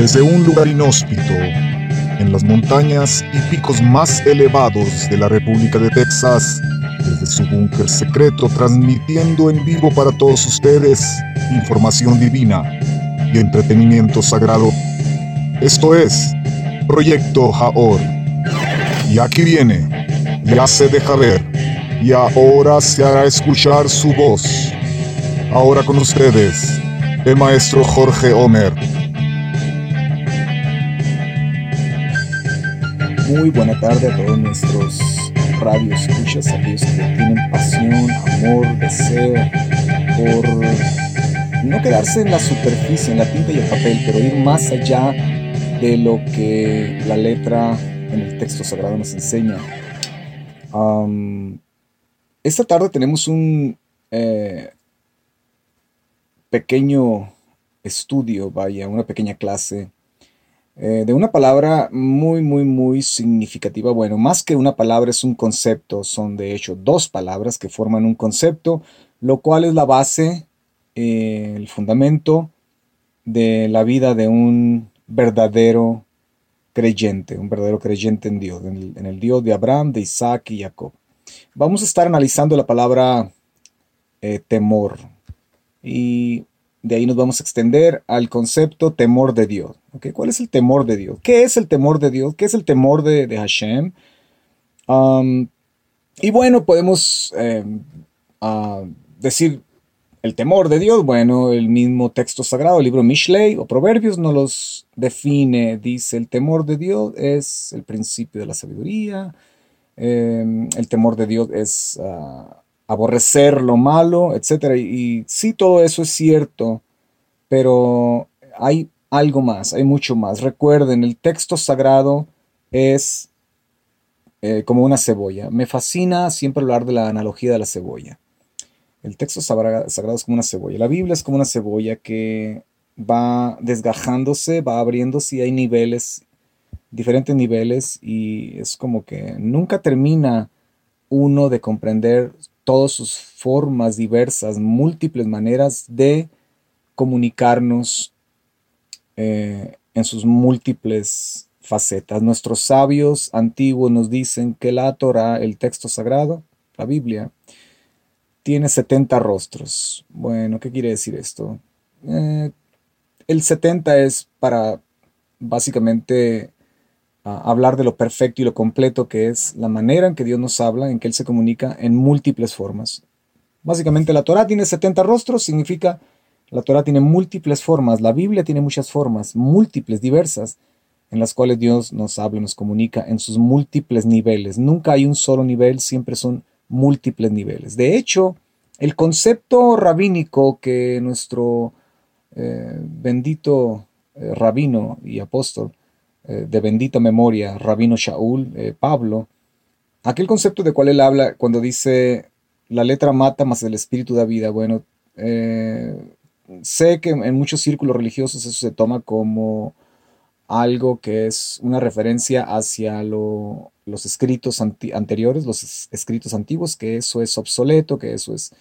Desde un lugar inhóspito, en las montañas y picos más elevados de la República de Texas, desde su búnker secreto transmitiendo en vivo para todos ustedes información divina y entretenimiento sagrado. Esto es Proyecto Jaor. Y aquí viene, ya se deja ver, y ahora se hará escuchar su voz. Ahora con ustedes, el maestro Jorge Homer. Muy buena tarde a todos nuestros radios escuchas, aquellos que tienen pasión, amor, deseo por no quedarse en la superficie, en la tinta y el papel, pero ir más allá de lo que la letra en el texto sagrado nos enseña. esta tarde tenemos un eh, pequeño estudio, vaya, una pequeña clase eh, de una palabra muy, muy, muy significativa. Bueno, más que una palabra es un concepto, son de hecho dos palabras que forman un concepto, lo cual es la base, eh, el fundamento de la vida de un verdadero creyente, un verdadero creyente en Dios, en el, Dios de Abraham, de Isaac y Jacob. Vamos a estar analizando la palabra eh, temor y de ahí nos vamos a extender al concepto temor de Dios. ¿Cuál es el temor de Dios? ¿Qué es el temor de Dios? ¿Qué es el temor de, Hashem? Um, y bueno, podemos eh, decir el temor de Dios. Bueno, el mismo texto sagrado, el libro Mishlei o Proverbios, nos los define. Dice, el temor de Dios es el principio de la sabiduría. Eh, el temor de Dios es... Ah, aborrecer lo malo, etc. Y, sí, todo eso es cierto, pero hay algo más, hay mucho más. Recuerden, el texto sagrado es eh, como una cebolla. Me fascina siempre hablar de la analogía de la cebolla. El texto sagrado es como una cebolla. La Biblia es como una cebolla que va desgajándose, va abriéndose y hay niveles, diferentes niveles y es como que nunca termina uno de comprender todas sus formas diversas, múltiples maneras de comunicarnos eh, en sus múltiples facetas. Nuestros sabios antiguos nos dicen que la Torah, el texto sagrado, la Biblia, tiene 70 rostros. Bueno, ¿qué quiere decir esto? Eh, el 70 es para básicamente hablar de lo perfecto y lo completo que es la manera en que Dios nos habla, en que Él se comunica en múltiples formas. Básicamente la Torah tiene 70 rostros, significa la Torah tiene múltiples formas, la Biblia tiene muchas formas, múltiples, diversas, en las cuales Dios nos habla, nos comunica en sus múltiples niveles. Nunca hay un solo nivel, siempre son múltiples niveles. De hecho, el concepto rabínico que nuestro eh, bendito eh, rabino y apóstol eh, de bendita memoria, Rabino Shaul, eh, Pablo, aquel concepto de cual él habla cuando dice la letra mata más el espíritu da vida. Bueno, eh, sé que en muchos círculos religiosos eso se toma como algo que es una referencia hacia los escritos anteriores, los escritos antiguos, que eso es obsoleto, que eso es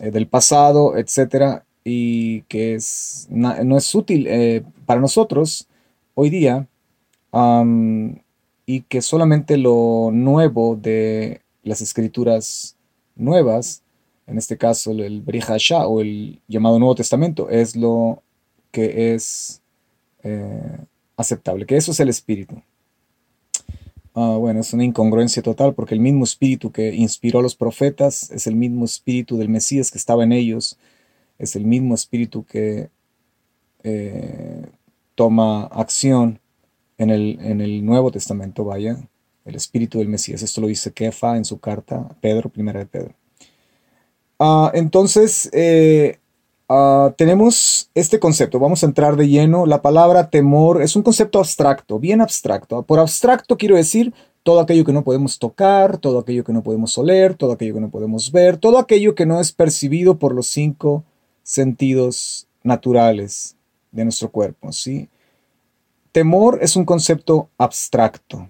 del pasado, etcétera, y que es, no es útil para nosotros hoy día y que solamente lo nuevo de las escrituras nuevas, en este caso el Brihasha o el llamado Nuevo Testamento, es lo que es eh, aceptable, que eso es el espíritu. Ah, bueno, es una incongruencia total porque el mismo espíritu que inspiró a los profetas es el mismo espíritu del Mesías que estaba en ellos, es el mismo espíritu que eh, toma acción en el, Nuevo Testamento, vaya, el espíritu del Mesías. Esto lo dice Kefa en su carta, Pedro, primera de Pedro. Ah, entonces, eh, ah, tenemos este concepto. Vamos a entrar de lleno. La palabra temor es un concepto abstracto, bien abstracto. Por abstracto quiero decir todo aquello que no podemos tocar, todo aquello que no podemos oler, todo aquello que no podemos ver, todo aquello que no es percibido por los cinco sentidos naturales de nuestro cuerpo, ¿sí? Temor es un concepto abstracto.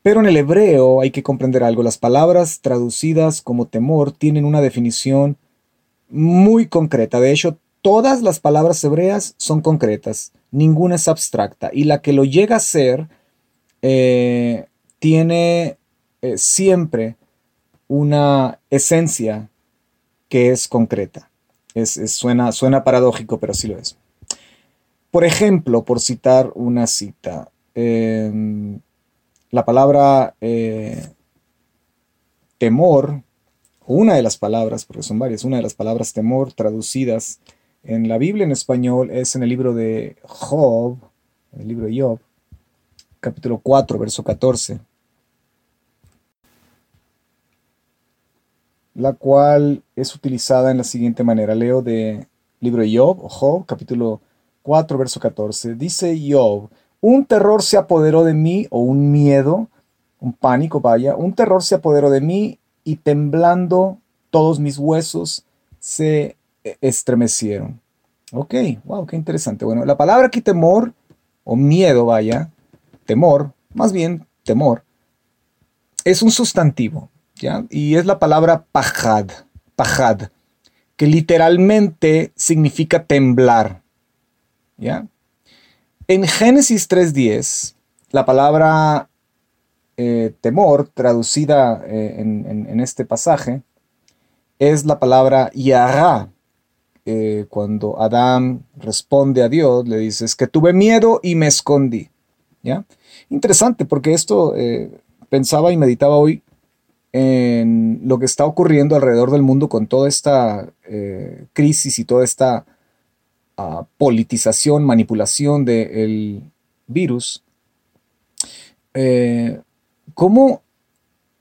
Pero en el hebreo hay que comprender algo. Las palabras traducidas como temor tienen una definición muy concreta. De hecho, todas las palabras hebreas son concretas, ninguna es abstracta. Y la que lo llega a ser eh, tiene eh, siempre una esencia que es concreta. Es, suena, suena paradójico, pero sí lo es. Por ejemplo, por citar una cita, em, la palabra eh, temor, una de las palabras, porque son varias, una de las palabras temor traducidas en la Biblia en español es en el libro de Job, el libro de Job, capítulo 4, verso 14. la cual es utilizada en la siguiente manera. Leo de libro de Job, Job, capítulo 4, verso 14. Dice Job, un terror se apoderó de mí, o un miedo, un pánico, vaya, un terror se apoderó de mí y temblando todos mis huesos se estremecieron. Ok, wow, qué interesante. Bueno, la palabra aquí temor, o miedo, vaya, temor, más bien temor, es un sustantivo. Y es la palabra pajad, pajad, que literalmente significa temblar, ¿ya? En Génesis 3.10, la palabra eh, temor, traducida eh, en, este pasaje, es la palabra yara. Eh, cuando Adán responde a Dios, le dice, es que tuve miedo y me escondí. ¿ya? Interesante, porque esto pensaba y meditaba hoy en lo que está ocurriendo alrededor del mundo con toda esta crisis y toda esta ah, politización, manipulación del virus, eh, ¿cómo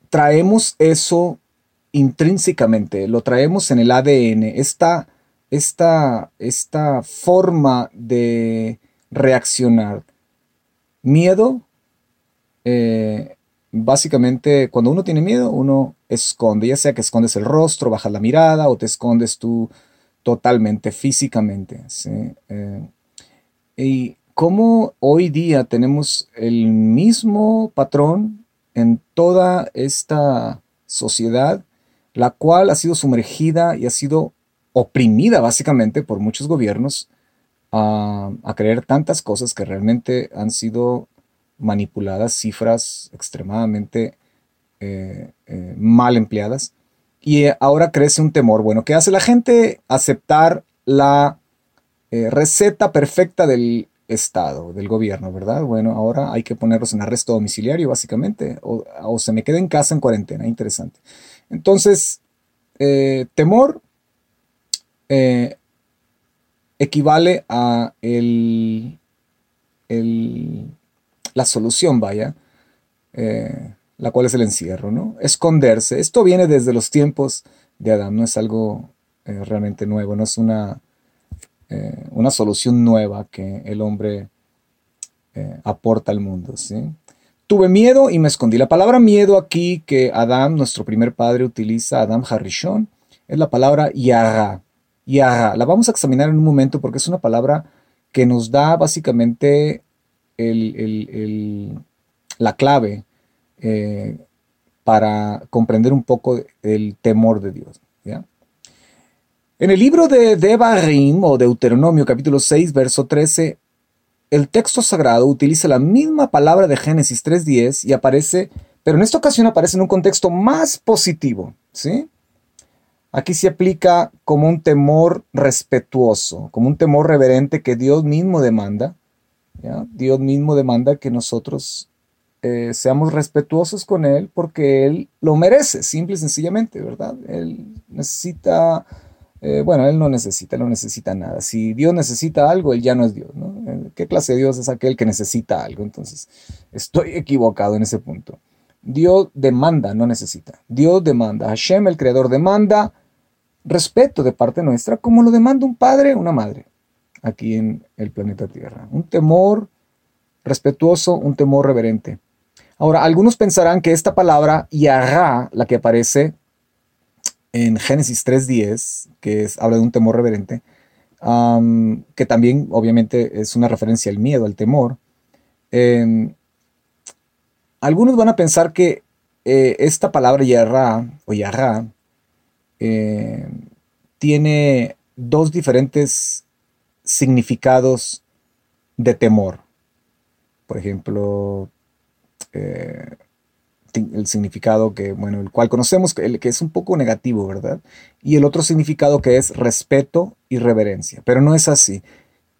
traemos eso intrínsecamente? Lo traemos en el ADN, esta, esta, esta forma de reaccionar. Miedo, eh, básicamente cuando uno tiene miedo, uno esconde, ya sea que escondes el rostro, bajas la mirada o te escondes tú totalmente, físicamente. Eh, y como hoy día tenemos el mismo patrón en toda esta sociedad, la cual ha sido sumergida y ha sido oprimida básicamente por muchos gobiernos a, a creer tantas cosas que realmente han sido manipuladas, cifras extremadamente eh, eh, mal empleadas. Y eh, ahora crece un temor. Bueno, ¿qué hace la gente? Aceptar la receta perfecta del Estado, del gobierno, ¿verdad? Bueno, ahora hay que ponerlos en arresto domiciliario, básicamente, o, se me queda en casa en cuarentena. Interesante. Entonces, temor equivale a el la solución, vaya, eh, la cual es el encierro, ¿no? Esconderse. Esto viene desde los tiempos de Adán, no es algo eh, realmente nuevo, no es una, eh, una solución nueva que el hombre aporta al mundo, ¿sí? Tuve miedo y me escondí. La palabra miedo aquí que Adán, nuestro primer padre, utiliza, Adam Harishon, es la palabra yaga. Yaga. La vamos a examinar en un momento porque es una palabra que nos da básicamente la clave eh, para comprender un poco el temor de Dios. En el libro de Devarim o Deuteronomio capítulo 6 verso 13, el texto sagrado utiliza la misma palabra de Génesis 3.10 y aparece, pero en esta ocasión aparece en un contexto más positivo. ¿sí? Aquí se aplica como un temor respetuoso, como un temor reverente que Dios mismo demanda Dios mismo demanda que nosotros eh, seamos respetuosos con Él porque Él lo merece, simple y sencillamente, ¿verdad? Él necesita, eh, bueno, Él no necesita, no necesita nada. Si Dios necesita algo, Él ya no es Dios, ¿no? Eh, ¿Qué clase de Dios es aquel que necesita algo? Entonces, estoy equivocado en ese punto. Dios demanda, no necesita. Dios demanda. Hashem, el creador, demanda respeto de parte nuestra, como lo demanda un padre una madre aquí en el planeta Tierra. Un temor respetuoso, un temor reverente. Ahora, algunos pensarán que esta palabra Yahá, la que aparece en Génesis 3.10, que es, habla de un temor reverente, que también obviamente es una referencia al miedo, al temor, em, algunos van a pensar que eh, esta palabra Yahá o Yahá eh, tiene dos diferentes significados de temor. Por ejemplo, eh, el significado que, bueno, el cual conocemos, que, que es un poco negativo, ¿verdad? Y el otro significado que es respeto y reverencia. Pero no es así.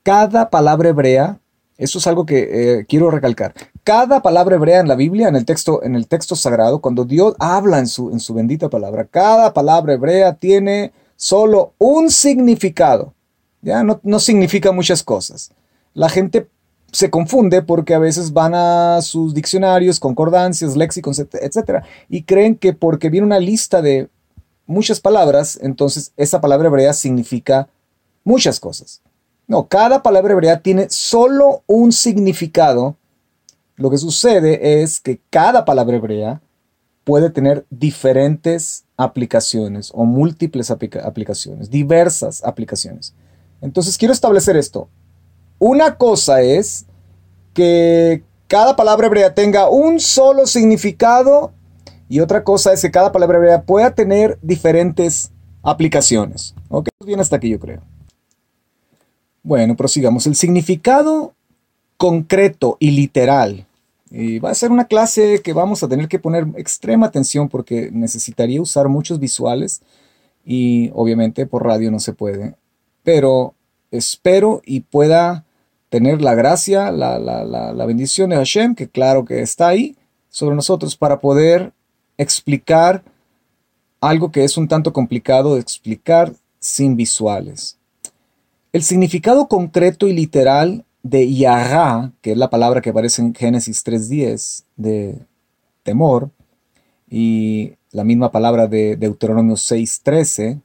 Cada palabra hebrea, eso es algo que eh, quiero recalcar. Cada palabra hebrea en la Biblia, en el texto, en el texto sagrado, cuando Dios habla en su, en su bendita palabra, cada palabra hebrea tiene solo un significado. Ya no, no significa muchas cosas. La gente se confunde porque a veces van a sus diccionarios, concordancias, léxicos, etc. Y creen que porque viene una lista de muchas palabras, entonces esa palabra hebrea significa muchas cosas. No, cada palabra hebrea tiene solo un significado. Lo que sucede es que cada palabra hebrea puede tener diferentes aplicaciones o múltiples aplicaciones, diversas aplicaciones. Entonces quiero establecer esto. Una cosa es que cada palabra hebrea tenga un solo significado y otra cosa es que cada palabra hebrea pueda tener diferentes aplicaciones. Ok, bien hasta aquí yo creo. Bueno, prosigamos. El significado concreto y literal. Va a ser una clase que vamos a tener que poner extrema atención porque necesitaría usar muchos visuales y obviamente por radio no se puede. Pero espero y pueda tener la gracia, la, bendición de Hashem, que claro que está ahí sobre nosotros, para poder explicar algo que es un tanto complicado de explicar sin visuales. El significado concreto y literal de Yahá, que es la palabra que aparece en Génesis 3.10 de temor, y la misma palabra de Deuteronomio 6.13,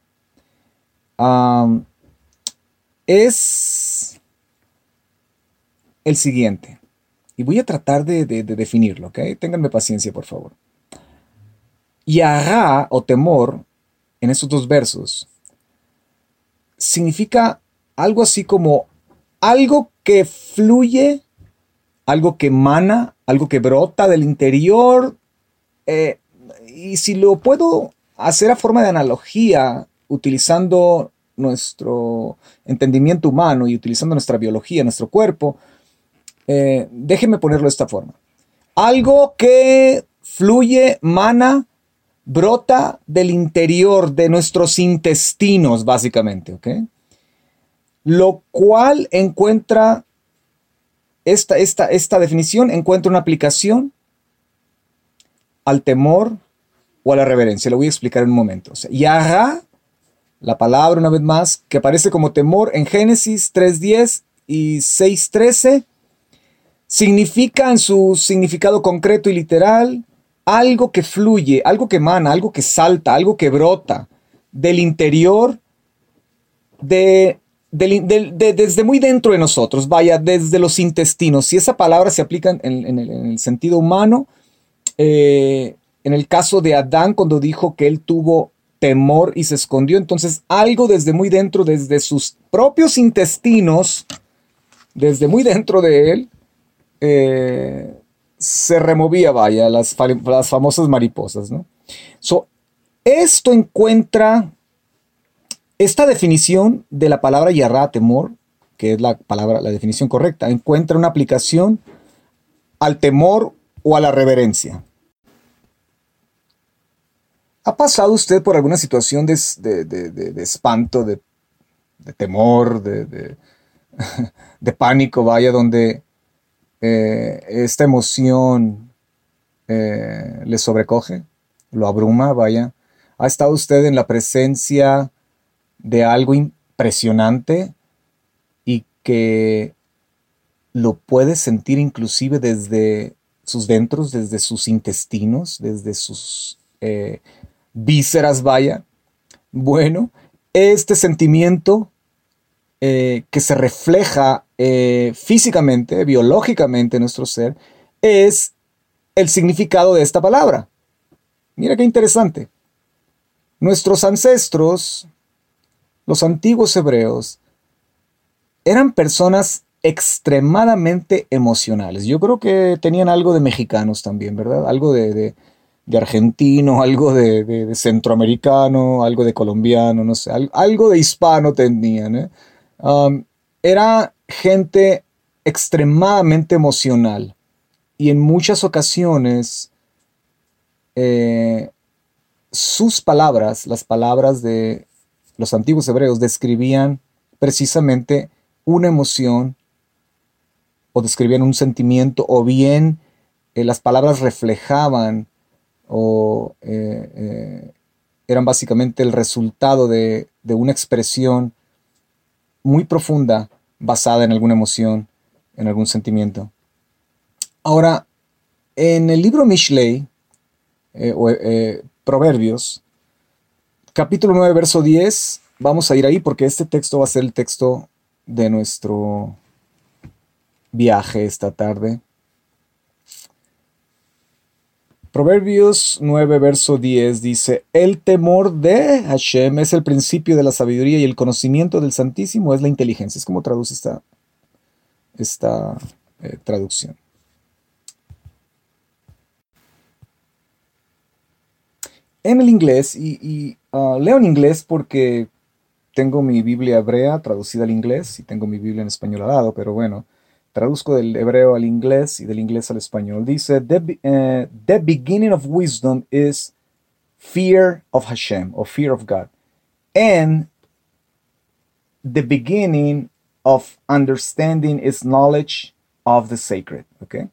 es el siguiente. Y voy a tratar de, definirlo, ¿ok? Ténganme paciencia, por favor. Yahá o temor, en esos dos versos, significa algo así como algo que fluye, algo que emana, algo que brota del interior. Eh, y si lo puedo hacer a forma de analogía, utilizando nuestro entendimiento humano y utilizando nuestra biología, nuestro cuerpo, eh, déjenme ponerlo de esta forma. Algo que fluye, mana, brota del interior de nuestros intestinos, básicamente, ¿ok? Lo cual encuentra, esta, esta, esta definición encuentra una aplicación al temor o a la reverencia. Lo voy a explicar en un momento. O la palabra una vez más, que aparece como temor en Génesis 3.10 y 6.13, significa en su significado concreto y literal algo que fluye, algo que emana, algo que salta, algo que brota del interior, de, desde muy dentro de nosotros, vaya, desde los intestinos. Si esa palabra se aplica en, el, sentido humano, eh, en el caso de Adán, cuando dijo que él tuvo temor y se escondió, entonces algo desde muy dentro, desde sus propios intestinos, desde muy dentro de él, eh, se removía, vaya, las, las famosas mariposas, ¿no? esto encuentra esta definición de la palabra yarra, temor, que es la palabra, la definición correcta, encuentra una aplicación al temor o a la reverencia. ¿Ha pasado usted por alguna situación de, espanto, de, temor, de, pánico, vaya, donde eh, esta emoción eh, le sobrecoge, lo abruma, vaya. ¿Ha estado usted en la presencia de algo impresionante y que lo puede sentir inclusive desde sus dentros, desde sus intestinos, desde sus eh, vísceras, vaya? Bueno, este sentimiento que se refleja eh, físicamente, biológicamente nuestro ser, es el significado de esta palabra. Mira qué interesante. Nuestros ancestros, los antiguos hebreos, eran personas extremadamente emocionales. Yo creo que tenían algo de mexicanos también, ¿verdad? Algo de argentino, algo de, centroamericano, algo de colombiano, no sé, algo de hispano tenían. ¿eh? Um, era gente extremadamente emocional y en muchas ocasiones eh, sus palabras, las palabras de los antiguos hebreos, describían precisamente una emoción o describían un sentimiento o bien eh, las palabras reflejaban o eh, eh, eran básicamente el resultado de, una expresión muy profunda basada en alguna emoción, en algún sentimiento. Ahora, en el libro Mishlei, o, Proverbios, capítulo 9, verso 10, vamos a ir ahí porque este texto va a ser el texto de nuestro viaje esta tarde. Proverbios 9, verso 10 dice, el temor de Hashem es el principio de la sabiduría y el conocimiento del Santísimo es la inteligencia. Es como traduce esta, esta eh, traducción. En el inglés, y, ah, leo en inglés porque tengo mi Biblia hebrea traducida al inglés y tengo mi Biblia en español al lado, pero bueno, Traduzco del hebreo al inglés y del inglés al español. Dice, the, eh, the beginning of wisdom is fear of Hashem, or fear of God. And the beginning of understanding is knowledge of the sacred. Okay?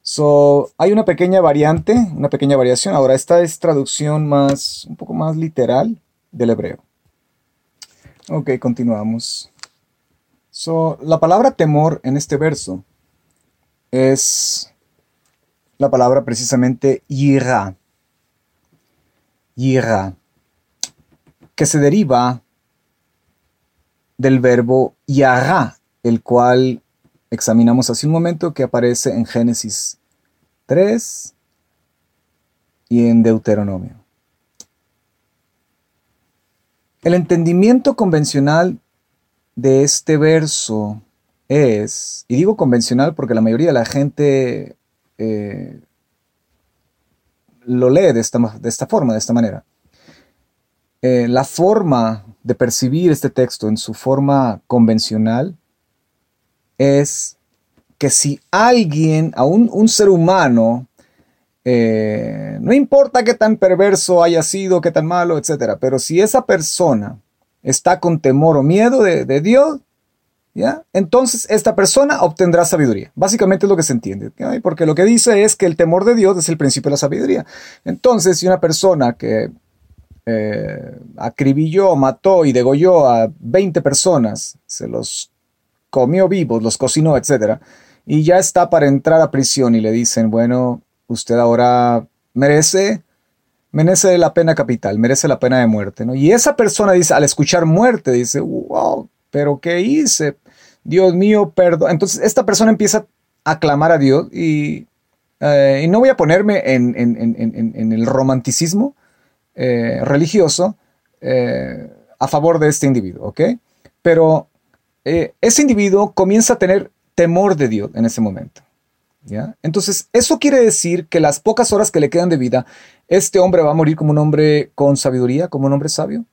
So, hay una pequeña variante, una pequeña variación. Ahora, esta es traducción más, un poco más literal del hebreo. Ok, continuamos. So, la palabra temor en este verso es la palabra precisamente yira. Yira. Que se deriva del verbo yara, el cual examinamos hace un momento que aparece en Génesis 3 y en Deuteronomio. El entendimiento convencional de este verso es, y digo convencional porque la mayoría de la gente eh, lo lee de esta, de esta, forma, de esta manera. Eh, la forma de percibir este texto en su forma convencional es que si alguien, a un, ser humano, eh, no importa qué tan perverso haya sido, qué tan malo, etc., pero si esa persona está con temor o miedo de, Dios, ¿ya? Entonces esta persona obtendrá sabiduría. Básicamente es lo que se entiende, porque lo que dice es que el temor de Dios es el principio de la sabiduría. Entonces, si una persona que eh, acribilló, mató y degolló a 20 personas, se los comió vivos, los cocinó, etc., y ya está para entrar a prisión y le dicen, bueno, usted ahora merece merece la pena capital, merece la pena de muerte. ¿no? Y esa persona dice, al escuchar muerte, dice, wow, pero ¿qué hice? Dios mío, perdón. Entonces esta persona empieza a clamar a Dios y, eh, no voy a ponerme en, el romanticismo eh, religioso eh, a favor de este individuo, ¿ok? Pero ese individuo comienza a tener temor de Dios en ese momento. Entonces, eso quiere decir que las pocas horas que le quedan de vida, este hombre va a morir como un hombre con sabiduría, como un hombre sabio.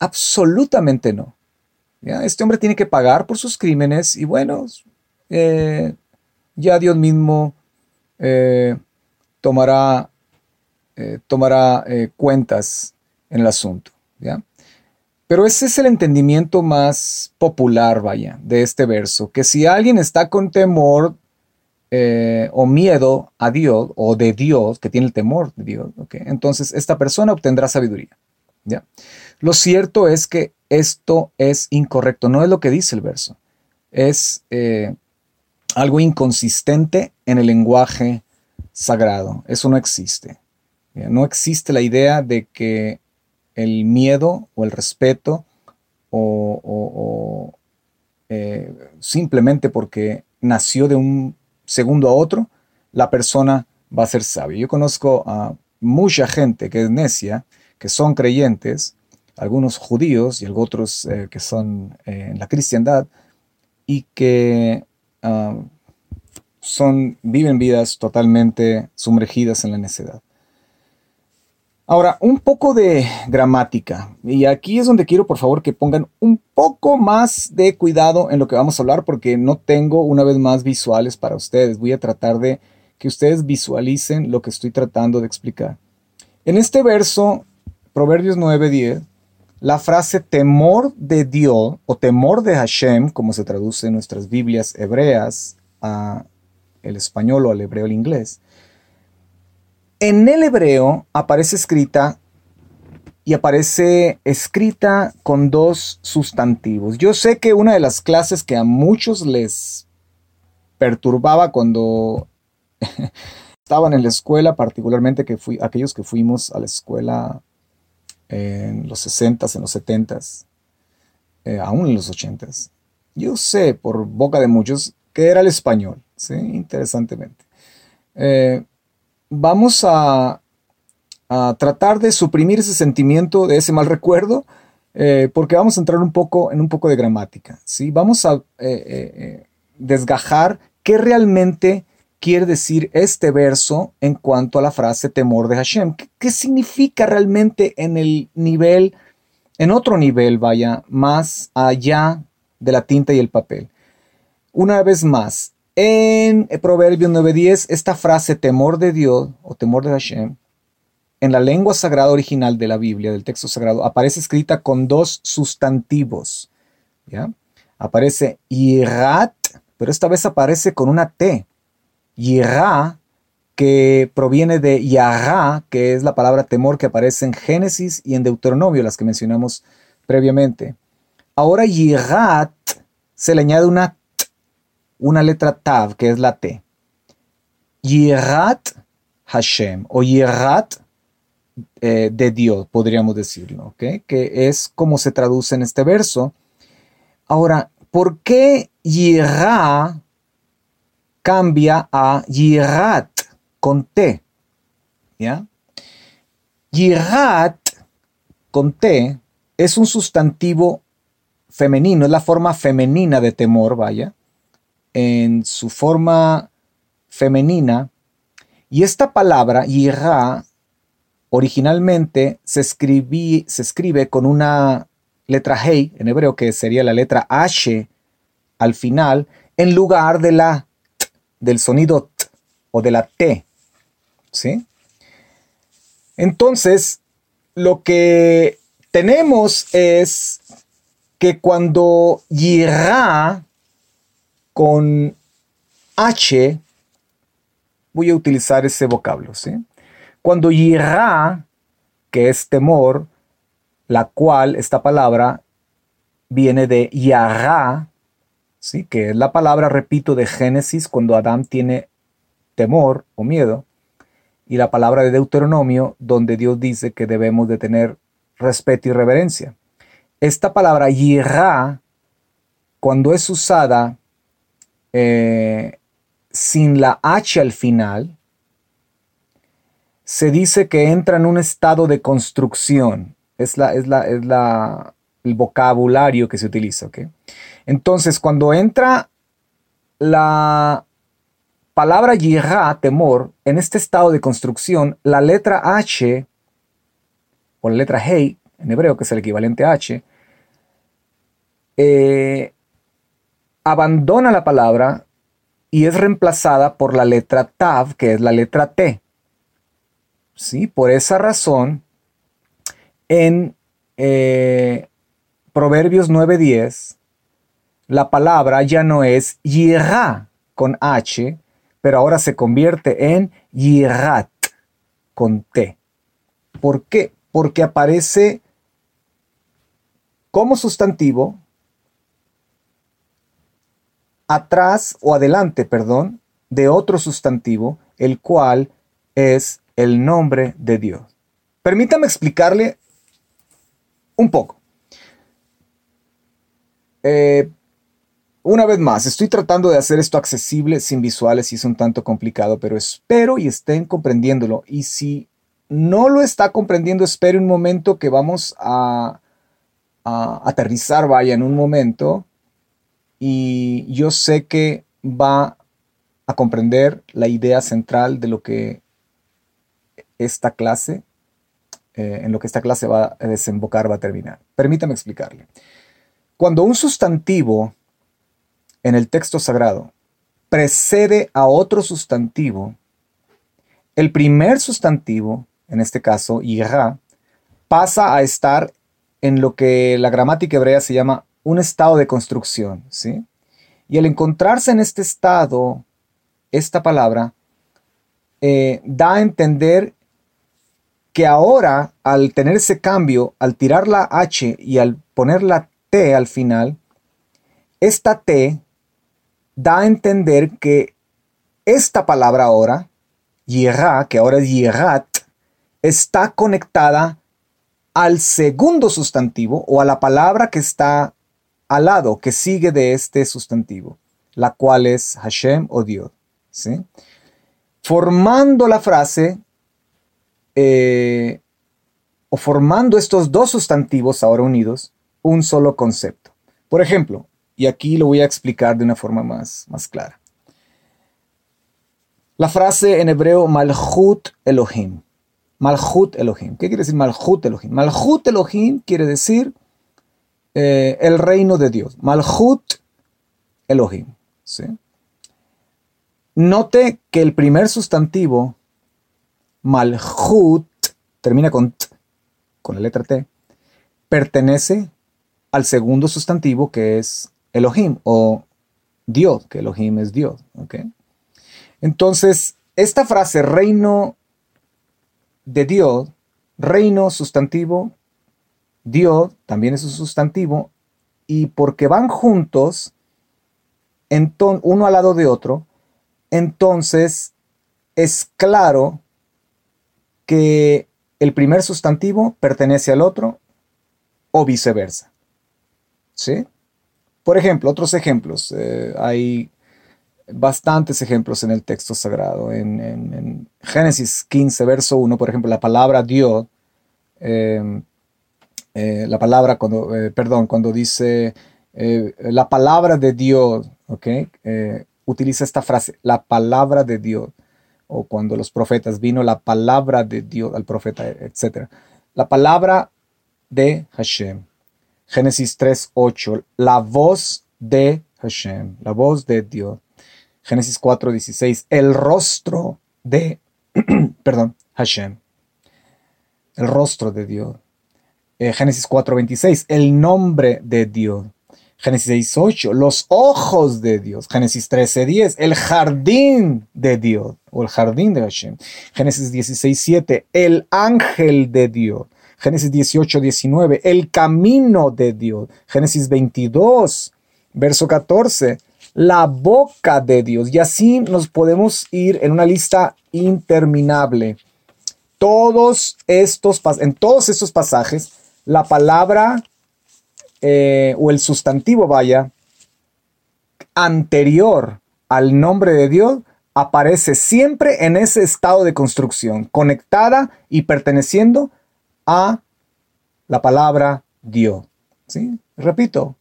Absolutamente no. Este hombre tiene que pagar por sus crímenes y bueno, eh, ya Dios mismo eh, tomará, eh, tomará cuentas en el asunto. Pero ese es el entendimiento más popular, vaya, de este verso, que si alguien está con temor eh, o miedo a Dios o de Dios, que tiene el temor de Dios, entonces esta persona obtendrá sabiduría. ¿ya? Lo cierto es que esto es incorrecto, no es lo que dice el verso, es eh, algo inconsistente en el lenguaje sagrado, eso no existe. No existe la idea de que el miedo o el respeto o, eh, simplemente porque nació de un segundo a otro, la persona va a ser sabia. Yo conozco a mucha gente que es necia, que son creyentes, algunos judíos y otros eh, que son eh, en la cristiandad, y que ah, son, viven vidas totalmente sumergidas en la necedad. Ahora, un poco de gramática. Y aquí es donde quiero, por favor, que pongan un poco más de cuidado en lo que vamos a hablar, porque no tengo, una vez más, visuales para ustedes. Voy a tratar de que ustedes visualicen lo que estoy tratando de explicar. En este verso, Proverbios 9:10, la frase temor de Dios o temor de Hashem, como se traduce en nuestras Biblias hebreas a el español o al hebreo al inglés, en el hebreo aparece escrita y aparece escrita con dos sustantivos. Yo sé que una de las clases que a muchos les perturbaba cuando estaban en la escuela, particularmente que fui, aquellos que fuimos a la escuela en los 60s, en los 70s, eh, aún en los 80s. Yo sé por boca de muchos que era el español, ¿sí? interesantemente. Eh, vamos a, tratar de suprimir ese sentimiento de ese mal recuerdo, eh, porque vamos a entrar un poco en un poco de gramática. ¿sí? Vamos a eh, eh, desgajar qué realmente quiere decir este verso en cuanto a la frase temor de Hashem. ¿Qué, significa realmente en el nivel, en otro nivel, vaya, más allá de la tinta y el papel? Una vez más, en Proverbios 9:10, esta frase temor de Dios o temor de Hashem, en la lengua sagrada original de la Biblia, del texto sagrado, aparece escrita con dos sustantivos. ¿ya? Aparece yirat, pero esta vez aparece con una T. Yirá, que proviene de yara, que es la palabra temor que aparece en Génesis y en Deuteronomio, las que mencionamos previamente. Ahora yirat se le añade una una letra Tav, que es la T. Yirat Hashem, o Yirat eh, de Dios, podríamos decirlo, que es como se traduce en este verso. Ahora, ¿por qué Yirá cambia a Yirat con T? ¿Ya? Yirat con T es un sustantivo femenino, es la forma femenina de temor, vaya en su forma femenina. Y esta palabra, yirá, originalmente se, se escribe con una letra Hei en hebreo, que sería la letra H al final, en lugar de la t, del sonido t o de la T. ¿Sí? Entonces, lo que tenemos es que cuando yirá con H voy a utilizar ese vocablo. ¿sí? Cuando yirá, que es temor, la cual esta palabra viene de yará, ¿sí? que es la palabra, repito, de Génesis cuando Adán tiene temor o miedo, y la palabra de Deuteronomio donde Dios dice que debemos de tener respeto y reverencia. Esta palabra yirá, cuando es usada eh, sin la H al final, se dice que entra en un estado de construcción. Es, la, es, la, es la, el vocabulario que se utiliza. Entonces, cuando entra la palabra yirá, temor, en este estado de construcción, la letra H, o la letra Hei, en hebreo, que es el equivalente a H, eh, abandona la palabra y es reemplazada por la letra Tav, que es la letra T. ¿Sí? Por esa razón, en eh, Proverbios 9:10, la palabra ya no es Yirá con H, pero ahora se convierte en Yirat con T. ¿Por qué? Porque aparece como sustantivo atrás o adelante, perdón, de otro sustantivo, el cual es el nombre de Dios. Permítame explicarle un poco. Eh, una vez más, estoy tratando de hacer esto accesible sin visuales y es un tanto complicado, pero espero y estén comprendiéndolo. Y si no lo está comprendiendo, espere un momento que vamos a, a aterrizar, vaya, en un momento y yo sé que va a comprender la idea central de lo que esta clase eh, en lo que esta clase va a desembocar, va a terminar. Permítame explicarle. Cuando un sustantivo en el texto sagrado precede a otro sustantivo, el primer sustantivo, en este caso, Yirá, pasa a estar en lo que la gramática hebrea se llama un estado de construcción, ¿sí? Y al encontrarse en este estado, esta palabra eh, da a entender que ahora, al tener ese cambio, al tirar la H y al poner la T al final, esta T da a entender que esta palabra ahora, Yirá, que ahora es Yirat, está conectada al segundo sustantivo o a la palabra que está al lado, que sigue de este sustantivo, la cual es Hashem o Dios. ¿sí? Formando la frase eh, o formando estos dos sustantivos ahora unidos, un solo concepto. Por ejemplo, y aquí lo voy a explicar de una forma más, más clara. La frase en hebreo Malchut Elohim. Malchut Elohim. ¿Qué quiere decir Malchut Elohim? Malchut Elohim quiere decir eh, el reino de Dios. Malchut Elohim. Note que el primer sustantivo, Malchut, termina con t, con la letra T, pertenece al segundo sustantivo que es Elohim o Dios, que Elohim es Dios. Entonces, esta frase, reino de Dios, reino sustantivo, Dios también es un sustantivo, y porque van juntos, uno al lado de otro, entonces es claro que el primer sustantivo pertenece al otro o viceversa. ¿Sí? Por ejemplo, otros ejemplos. Eh, hay bastantes ejemplos en el texto sagrado. En, Génesis 15, verso 1, por ejemplo, la palabra Dios, em, eh, la palabra cuando, eh, perdón, cuando dice eh, la palabra de Dios, ¿ok? utiliza esta frase, la palabra de Dios, o cuando los profetas vino la palabra de Dios al profeta, etc. La palabra de Hashem. Génesis 3, 8, la voz de Hashem, la voz de Dios. Génesis 4, 16, el rostro de, perdón, Hashem, el rostro de Dios. Eh, Génesis 4, 26, el nombre de Dios. Génesis 6, 8, los ojos de Dios. Génesis 13, 10, el jardín de Dios, o el jardín de Hashem. Génesis 16, 7, el ángel de Dios. Génesis 18, 19, el camino de Dios. Génesis 22, verso 14, la boca de Dios. Y así nos podemos ir en una lista interminable. Todos estos, en todos estos pasajes, la palabra eh, o el sustantivo, vaya, anterior al nombre de Dios, aparece siempre en ese estado de construcción, conectada y perteneciendo a la palabra Dios. ¿sí? Repito,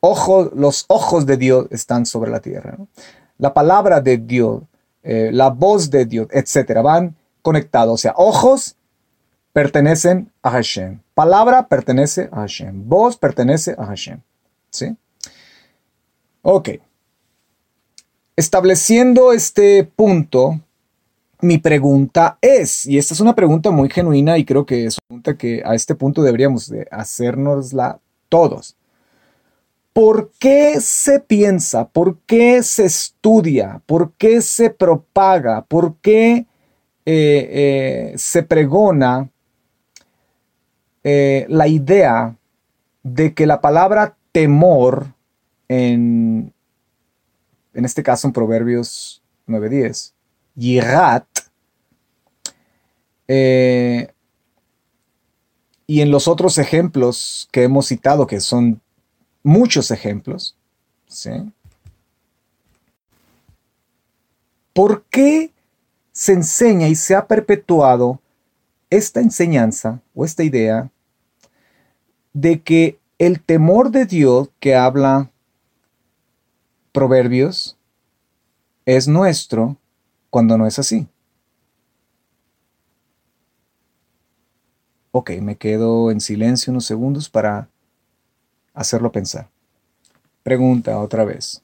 los ojos de Dios están sobre la tierra. La palabra de Dios, eh, la voz de Dios, etcétera, van conectados. O sea, ojos pertenecen a Hashem. Palabra pertenece a Hashem. Voz pertenece a Hashem. ¿Sí? Ok. Estableciendo este punto, mi pregunta es, y esta es una pregunta muy genuina y creo que es una pregunta que a este punto deberíamos de hacernosla todos. ¿Por qué se piensa? ¿Por qué se estudia? ¿Por qué se propaga? ¿Por qué eh, eh, se pregona eh, la idea de que la palabra temor, en, en este caso en Proverbios 9.10, yirat, y en los otros ejemplos que hemos citado, que son muchos ejemplos. ¿sí? ¿Por qué se enseña y se ha perpetuado esta enseñanza o esta idea de que el temor de Dios que habla Proverbios es nuestro cuando no es así? Ok, me quedo en silencio unos segundos para hacerlo pensar. Pregunta otra vez.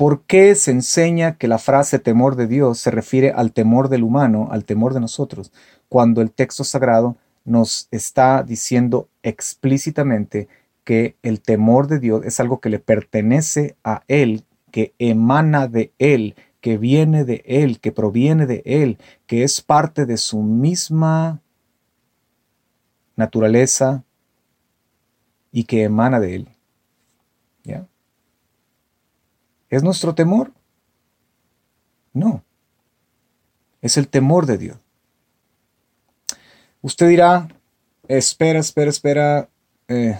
¿Por qué se enseña que la frase temor de Dios se refiere al temor del humano, al temor de nosotros, cuando el texto sagrado nos está diciendo explícitamente que el temor de Dios es algo que le pertenece a Él, que emana de Él, que viene de Él, que proviene de Él, que es parte de su misma naturaleza y que emana de Él. ¿Ya? ¿Es nuestro temor? No. Es el temor de Dios. Usted dirá, espera, espera, espera, eh,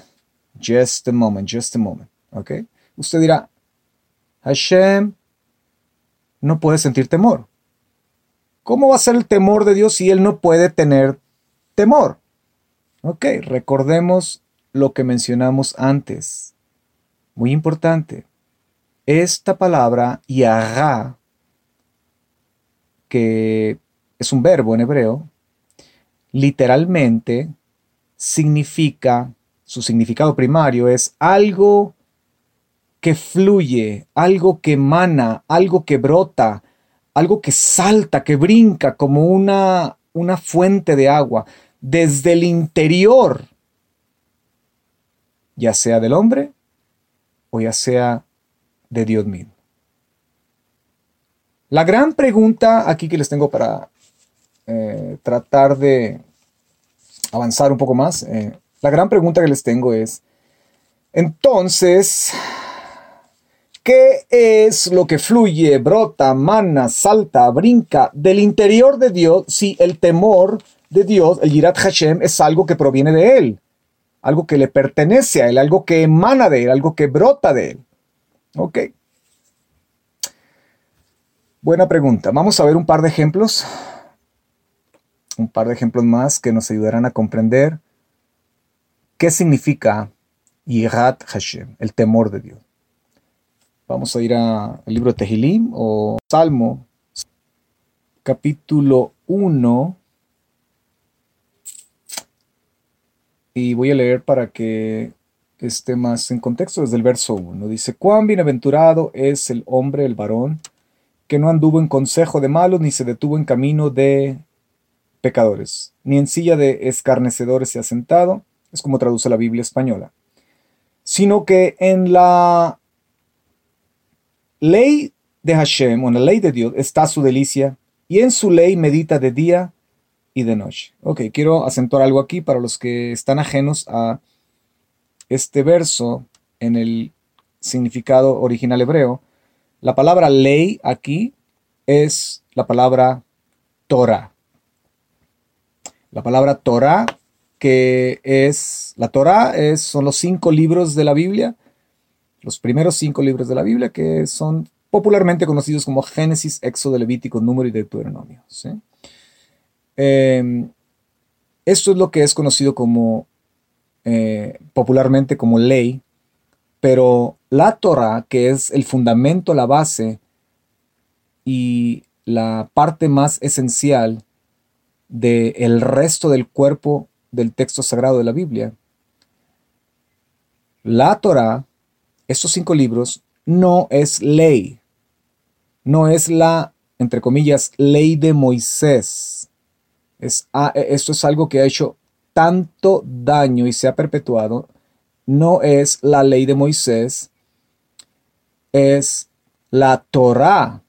just a moment, just a moment, ¿ok? Usted dirá, Hashem no puede sentir temor. ¿Cómo va a ser el temor de Dios si Él no puede tener temor? Ok, recordemos lo que mencionamos antes. Muy importante. Esta palabra, yagá, que es un verbo en hebreo, literalmente significa, su significado primario es algo que fluye, algo que emana, algo que brota, algo que salta, que brinca como una, una fuente de agua desde el interior, ya sea del hombre o ya sea de Dios mismo. La gran pregunta aquí que les tengo para eh, tratar de avanzar un poco más, eh, la gran pregunta que les tengo es, entonces, ¿qué es lo que fluye, brota, mana, salta, brinca del interior de Dios si el temor de Dios, el Yirat Hashem, es algo que proviene de Él? Algo que le pertenece a Él, algo que emana de Él, algo que brota de Él. Ok. Buena pregunta. Vamos a ver un par de ejemplos. Un par de ejemplos más que nos ayudarán a comprender qué significa Yirat Hashem, el temor de Dios. Vamos a ir al libro de Tehilim o Salmo, capítulo 1. Y voy a leer para que esté más en contexto desde el verso 1. Dice, cuán bienaventurado es el hombre, el varón, que no anduvo en consejo de malos, ni se detuvo en camino de pecadores, ni en silla de escarnecedores se ha sentado, es como traduce la Biblia española, sino que en la ley de Hashem, o en la ley de Dios, está su delicia, y en su ley medita de día y de noche. Ok, quiero acentuar algo aquí para los que están ajenos a este verso en el significado original hebreo. La palabra ley aquí es la palabra Torah. La palabra Torah, que es, la Torah es, son los cinco libros de la Biblia, los primeros cinco libros de la Biblia que son popularmente conocidos como Génesis, Éxodo, Levítico, Número y Deuteronomio. Em, esto es lo que es conocido como, eh, popularmente como ley, pero la Torah, que es el fundamento, la base y la parte más esencial del resto del cuerpo del texto sagrado de la Biblia, la Torah, esos cinco libros, no es ley, no es la, entre comillas, ley de Moisés. Es, ah, esto es algo que ha hecho tanto daño y se ha perpetuado no es la ley de Moisés, es la Torah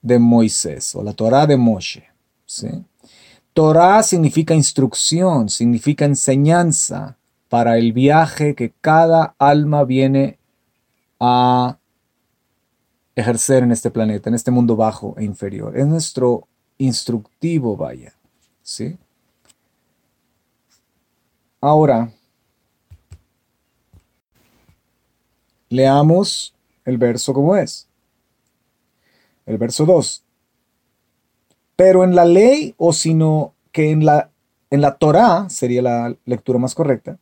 de Moisés o la Torah de Moshe. ¿sí? Torah significa instrucción, significa enseñanza para el viaje que cada alma viene a ejercer en este planeta, en este mundo bajo e inferior. Es nuestro instructivo, vaya. ¿sí? Ahora, Leamos el verso como es. El verso 2. Pero en la ley, o sino que en la, en la Torah, sería la lectura más correcta,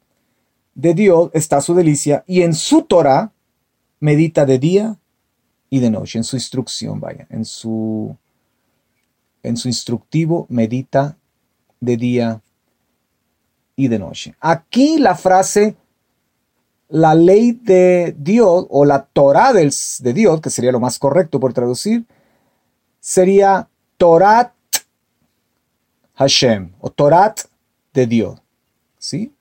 de Dios está su delicia y en su Torah medita de día y de noche, en su instrucción, vaya, en su, en su instructivo medita de día y de noche. Aquí la frase la ley de Dios o la Torah de Dios, que sería lo más correcto por traducir, sería Torat Hashem o Torat de Dios. ¿Sí?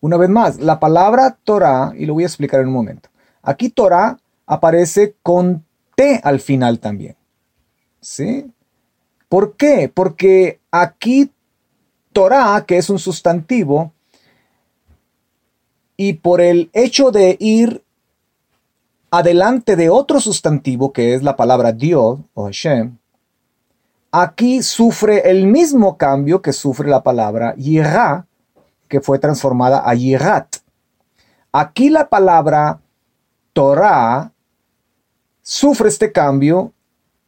Una vez más, la palabra Torah, y lo voy a explicar en un momento. Aquí Torah aparece con T al final también. ¿Sí? ¿Por qué? Porque aquí Torah, que es un sustantivo, y por el hecho de ir adelante de otro sustantivo, que es la palabra Dios o Hashem, aquí sufre el mismo cambio que sufre la palabra Yirah, que fue transformada a Yirat. Aquí la palabra Torah sufre este cambio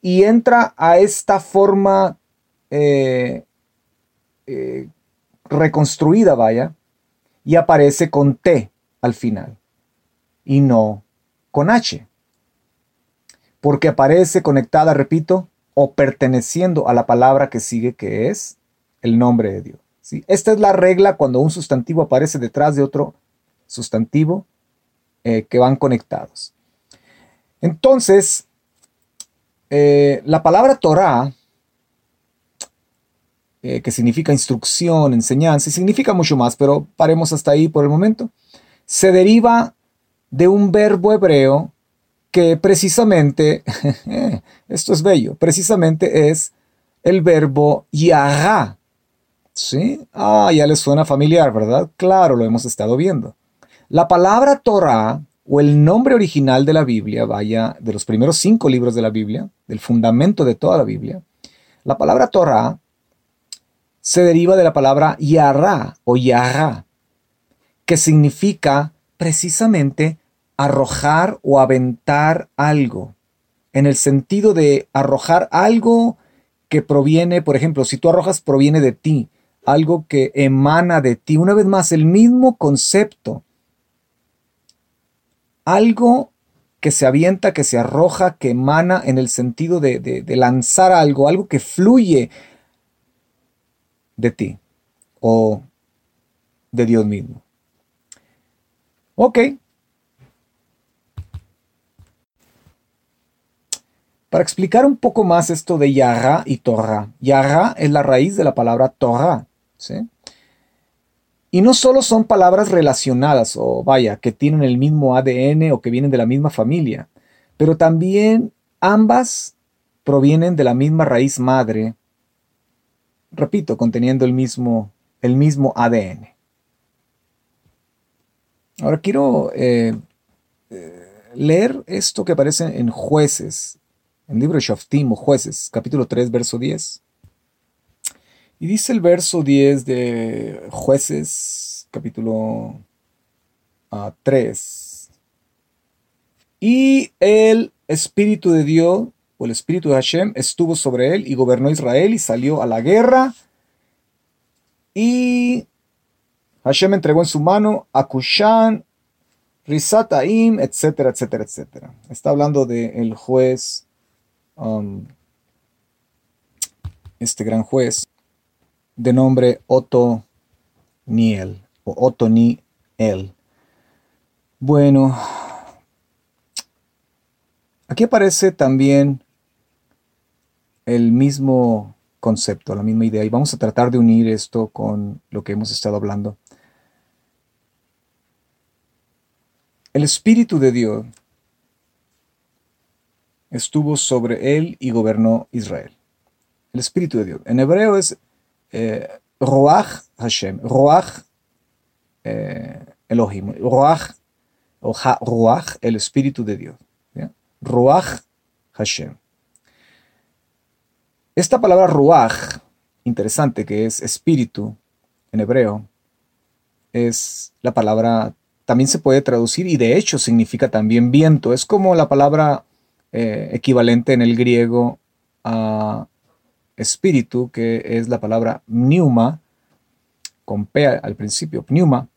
y entra a esta forma eh, eh, reconstruida, vaya, y aparece con T al final y no con H. Porque aparece conectada, repito, o perteneciendo a la palabra que sigue, que es el nombre de Dios. ¿sí? Esta es la regla cuando un sustantivo aparece detrás de otro sustantivo eh, que van conectados. Entonces, eh, la palabra Torah eh, que significa instrucción, enseñanza, y significa mucho más, pero paremos hasta ahí por el momento, se deriva de un verbo hebreo que precisamente, esto es bello, precisamente es el verbo yahá. ¿Sí? Ah, ya les suena familiar, ¿verdad? Claro, lo hemos estado viendo. La palabra Torah, o el nombre original de la Biblia, vaya, de los primeros cinco libros de la Biblia, del fundamento de toda la Biblia, la palabra Torah se deriva de la palabra yarra o yarra, que significa precisamente arrojar o aventar algo, en el sentido de arrojar algo que proviene, por ejemplo, si tú arrojas, proviene de ti, algo que emana de ti. Una vez más, el mismo concepto. Algo que se avienta, que se arroja, que emana en el sentido de, de lanzar algo, algo que fluye, de ti o de Dios mismo. Ok. Para explicar un poco más esto de Yara y Torah. Yara es la raíz de la palabra Torah. ¿sí? Y no solo son palabras relacionadas o vaya, que tienen el mismo ADN o que vienen de la misma familia, pero también ambas provienen de la misma raíz madre repito, conteniendo el mismo, el mismo ADN. Ahora quiero eh, eh, leer esto que aparece en Jueces, en el libro de Shoftim o Jueces, capítulo 3, verso 10. Y dice el verso 10 de Jueces, capítulo 3. Ah, y el Espíritu de Dios o el espíritu de Hashem estuvo sobre él y gobernó Israel y salió a la guerra. Y Hashem entregó en su mano a Kushan, Risataim, etcétera, etcétera, etcétera. Está hablando del juez, um, este gran juez, de nombre Otto Niel, o Otto Niel. Bueno, aquí aparece también el mismo concepto, la misma idea. Y vamos a tratar de unir esto con lo que hemos estado hablando. El Espíritu de Dios estuvo sobre él y gobernó Israel. El Espíritu de Dios. En hebreo es eh, Roach Hashem, Roach eh, Elohim, Roach o Ruach, el Espíritu de Dios. Roach Hashem. Esta palabra ruach, interesante, que es espíritu en hebreo, es la palabra, también se puede traducir y de hecho significa también viento. Es como la palabra eh, equivalente en el griego a espíritu, que es la palabra pneuma, con P al principio, pneuma,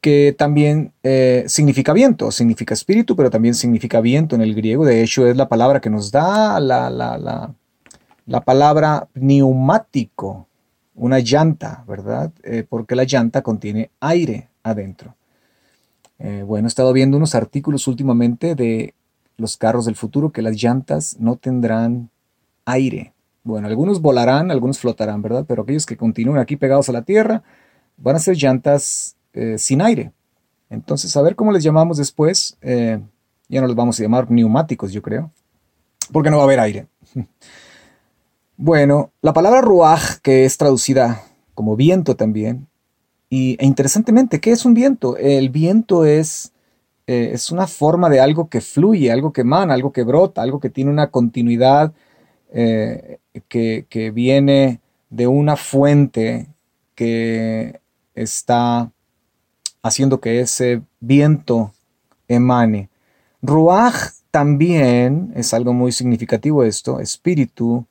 que también eh, significa viento, significa espíritu, pero también significa viento en el griego. De hecho, es la palabra que nos da la, la palabra neumático una llanta, ¿verdad? Eh, porque la llanta contiene aire adentro. Eh, bueno, he estado viendo unos artículos últimamente de los carros del futuro que las llantas no tendrán aire. Bueno, algunos volarán, algunos flotarán, ¿verdad? Pero aquellos que continúen aquí pegados a la tierra van a ser llantas eh, sin aire. Entonces, a ver cómo les llamamos después. ya no los vamos a llamar neumáticos, yo creo, porque no va a haber aire. Bueno, la palabra ruaj, que es traducida como viento también, y, e interesantemente, ¿qué es un viento? El viento es, eh, es una forma de algo que fluye, algo que emana, algo que brota, algo que tiene una continuidad, eh, que, que viene de una fuente que está haciendo que ese viento emane. Ruaj también es algo muy significativo esto, espíritu,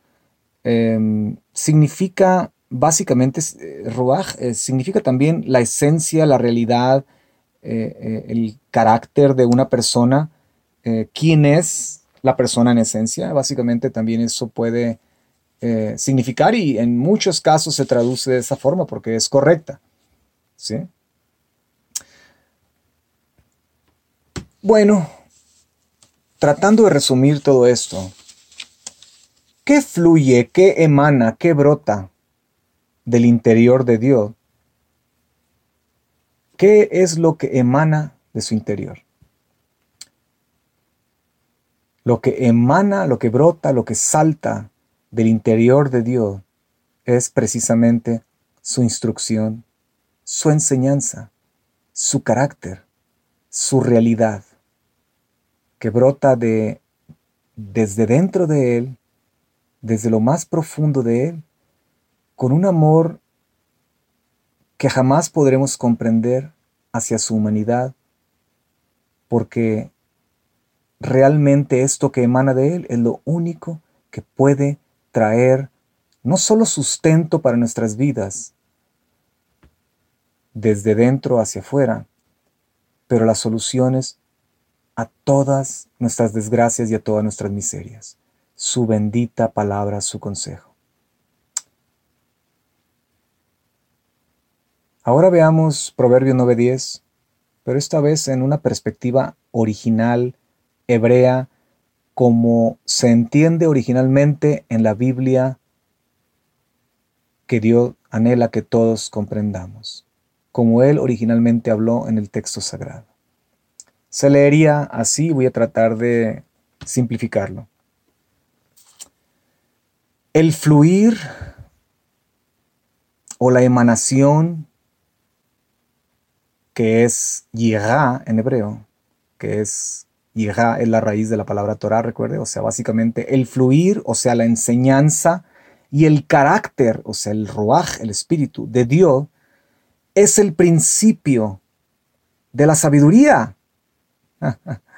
Em, significa básicamente, eh, Ruach eh, significa también la esencia, la realidad, eh, el carácter de una persona, quién es la persona en esencia. Básicamente también eso puede significar y en muchos casos se traduce de esa forma porque es correcta. ¿sí? Bueno, tratando de resumir todo esto, ¿Qué fluye, qué emana, qué brota del interior de Dios? ¿Qué es lo que emana de su interior? Lo que emana, lo que brota, lo que salta del interior de Dios es precisamente su instrucción, su enseñanza, su carácter, su realidad, que brota de desde dentro de él desde lo más profundo de Él, con un amor que jamás podremos comprender hacia su humanidad, porque realmente esto que emana de Él es lo único que puede traer no solo sustento para nuestras vidas, desde dentro hacia afuera, pero las soluciones a todas nuestras desgracias y a todas nuestras miserias su bendita palabra, su consejo. Ahora veamos Proverbio 9:10, pero esta vez en una perspectiva original, hebrea, como se entiende originalmente en la Biblia que Dios anhela que todos comprendamos, como Él originalmente habló en el texto sagrado. Se leería así, voy a tratar de simplificarlo. El fluir o la emanación que es yirá en hebreo, que es yirá es la raíz de la palabra Torah, recuerde, o sea, básicamente el fluir, o sea, la enseñanza y el carácter, o sea, el ruaj, el espíritu de Dios, es el principio de la sabiduría.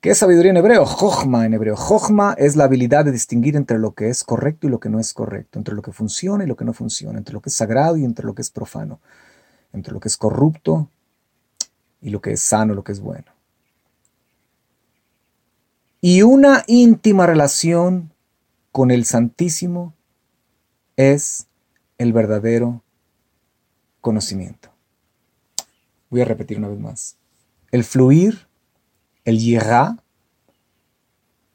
¿Qué es sabiduría en hebreo? Jochma en hebreo. Jochma es la habilidad de distinguir entre lo que es correcto y lo que no es correcto, entre lo que funciona y lo que no funciona, entre lo que es sagrado y entre lo que es profano, entre lo que es corrupto y lo que es sano, lo que es bueno. Y una íntima relación con el Santísimo es el verdadero conocimiento. Voy a repetir una vez más. El fluir el yirá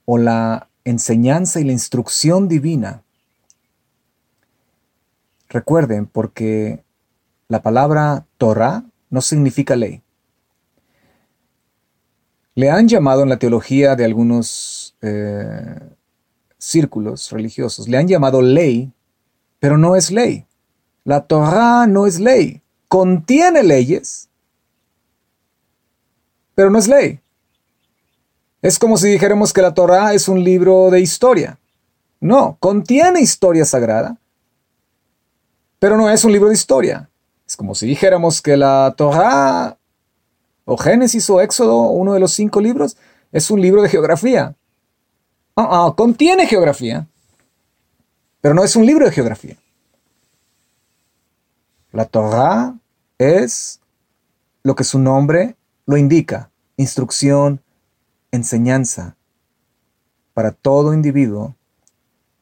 o la enseñanza y la instrucción divina. Recuerden, porque la palabra Torah no significa ley. Le han llamado en la teología de algunos eh, círculos religiosos, le han llamado ley, pero no es ley. La Torah no es ley. Contiene leyes, pero no es ley. Es como si dijéramos que la Torah es un libro de historia. No, contiene historia sagrada, pero no es un libro de historia. Es como si dijéramos que la Torah o Génesis o Éxodo, uno de los cinco libros, es un libro de geografía. Ah, contiene geografía, pero no es un libro de geografía. La Torah es lo que su nombre lo indica, instrucción, enseñanza para todo individuo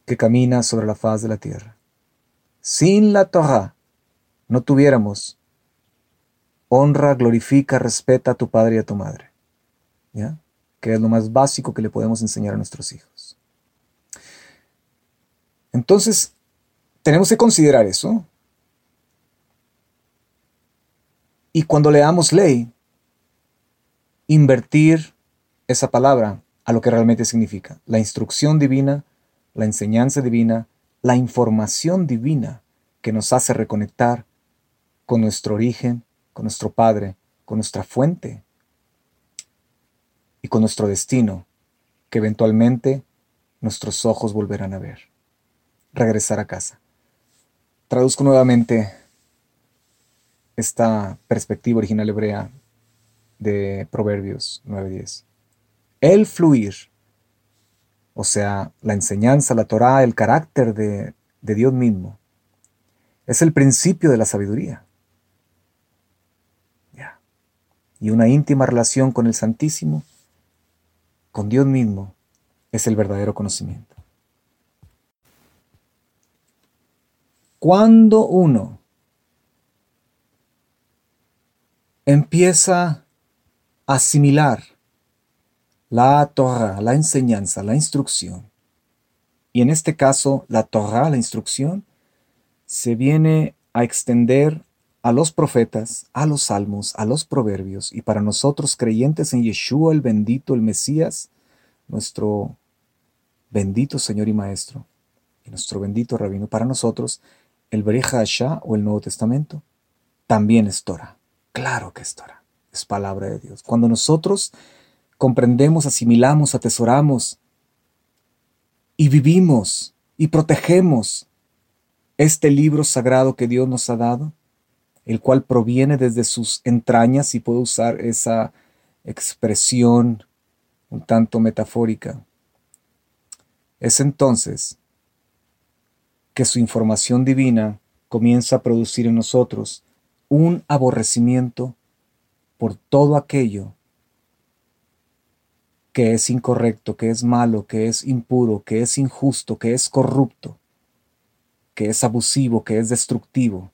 que camina sobre la faz de la tierra. sin la Torah no tuviéramos honra, glorifica, respeta a tu padre y a tu madre. ¿Ya? Que es lo más básico que le podemos enseñar a nuestros hijos. Entonces, tenemos que considerar eso. Y cuando leamos ley, invertir esa palabra a lo que realmente significa. La instrucción divina, la enseñanza divina, la información divina que nos hace reconectar con nuestro origen, con nuestro Padre, con nuestra fuente y con nuestro destino, que eventualmente nuestros ojos volverán a ver. Regresar a casa. Traduzco nuevamente esta perspectiva original hebrea de Proverbios 9:10. El fluir, o sea, la enseñanza, la Torah, el carácter de, de Dios mismo, es el principio de la sabiduría. Y una íntima relación con el Santísimo, con Dios mismo, es el verdadero conocimiento. Cuando uno empieza a asimilar la Torah, la enseñanza, la instrucción, y en este caso la Torah, la instrucción, se viene a extender a los profetas, a los salmos, a los proverbios, y para nosotros creyentes en Yeshua el bendito, el Mesías, nuestro bendito Señor y Maestro, y nuestro bendito Rabino, para nosotros, el Bereja Hasha o el Nuevo Testamento, también es Torah. Claro que es Torah, es palabra de Dios. Cuando nosotros comprendemos, asimilamos, atesoramos y vivimos y protegemos este libro sagrado que Dios nos ha dado, el cual proviene desde sus entrañas, y puedo usar esa expresión un tanto metafórica, es entonces que su información divina comienza a producir en nosotros un aborrecimiento por todo aquello que es incorrecto, que es malo, que es impuro, que es injusto, que es corrupto, que es abusivo, que es destructivo,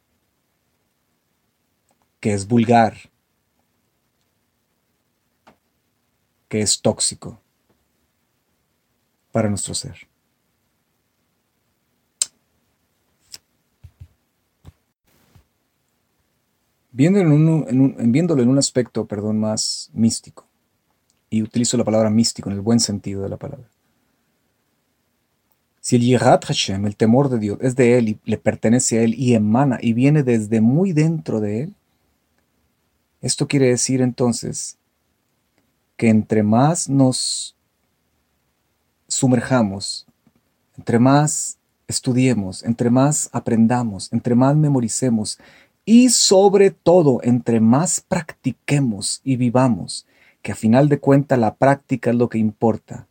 que es vulgar, que es tóxico para nuestro ser. Viéndolo en un, viéndolo en un aspecto, perdón, más místico, y utilizo la palabra místico en el buen sentido de la palabra. Si el Yirat Hashem, el temor de Dios, es de Él y le pertenece a Él y emana y viene desde muy dentro de Él, esto quiere decir entonces que entre más nos sumerjamos, entre más estudiemos, entre más aprendamos, entre más memoricemos y sobre todo entre más practiquemos y vivamos, que a final de cuentas la práctica es lo que importa,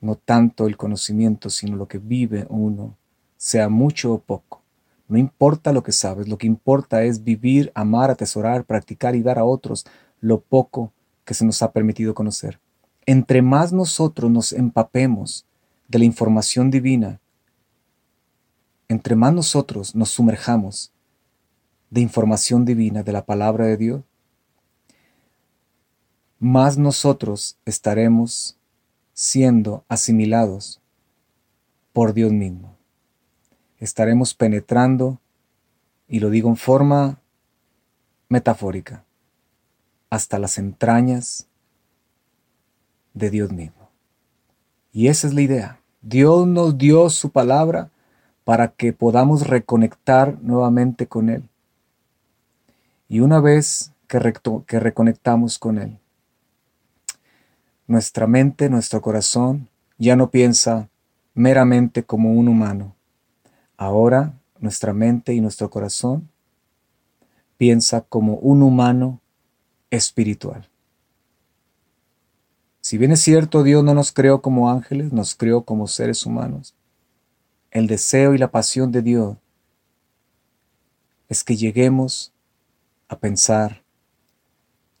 no tanto el conocimiento, sino lo que vive uno, sea mucho o poco. No importa lo que sabes, lo que importa es vivir, amar, atesorar, practicar y dar a otros lo poco que se nos ha permitido conocer. Entre más nosotros nos empapemos de la información divina, entre más nosotros nos sumerjamos de información divina, de la palabra de Dios, más nosotros estaremos siendo asimilados por Dios mismo. Estaremos penetrando, y lo digo en forma metafórica, hasta las entrañas de Dios mismo. Y esa es la idea. Dios nos dio su palabra para que podamos reconectar nuevamente con Él. Y una vez que, que reconectamos con Él, nuestra mente, nuestro corazón, ya no piensa meramente como un humano. Ahora nuestra mente y nuestro corazón piensa como un humano espiritual. Si bien es cierto, Dios no nos creó como ángeles, nos creó como seres humanos. El deseo y la pasión de Dios es que lleguemos a pensar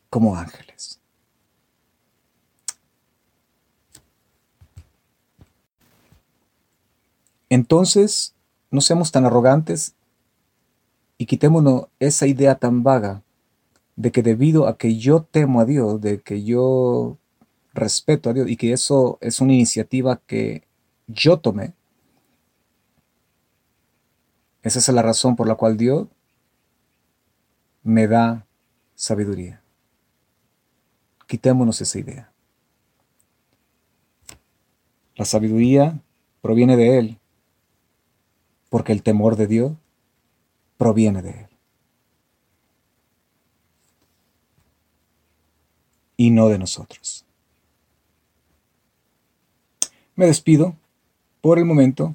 como ángeles. Entonces, no seamos tan arrogantes y quitémonos esa idea tan vaga de que debido a que yo temo a Dios, de que yo respeto a Dios y que eso es una iniciativa que yo tomé, esa es la razón por la cual Dios me da sabiduría. Quitémonos esa idea. La sabiduría proviene de Él, porque el temor de Dios proviene de Él. Y no de nosotros. Me despido por el momento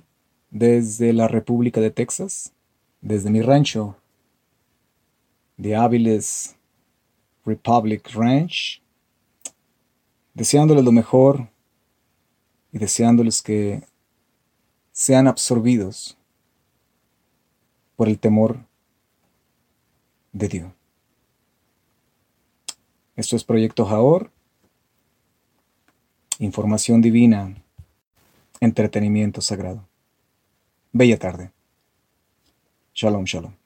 desde la República de Texas, desde mi rancho de Áviles Republic Ranch, deseándoles lo mejor y deseándoles que sean absorbidos por el temor de Dios. Esto es Proyecto Jaor, información divina, entretenimiento sagrado. Bella tarde. Shalom, shalom.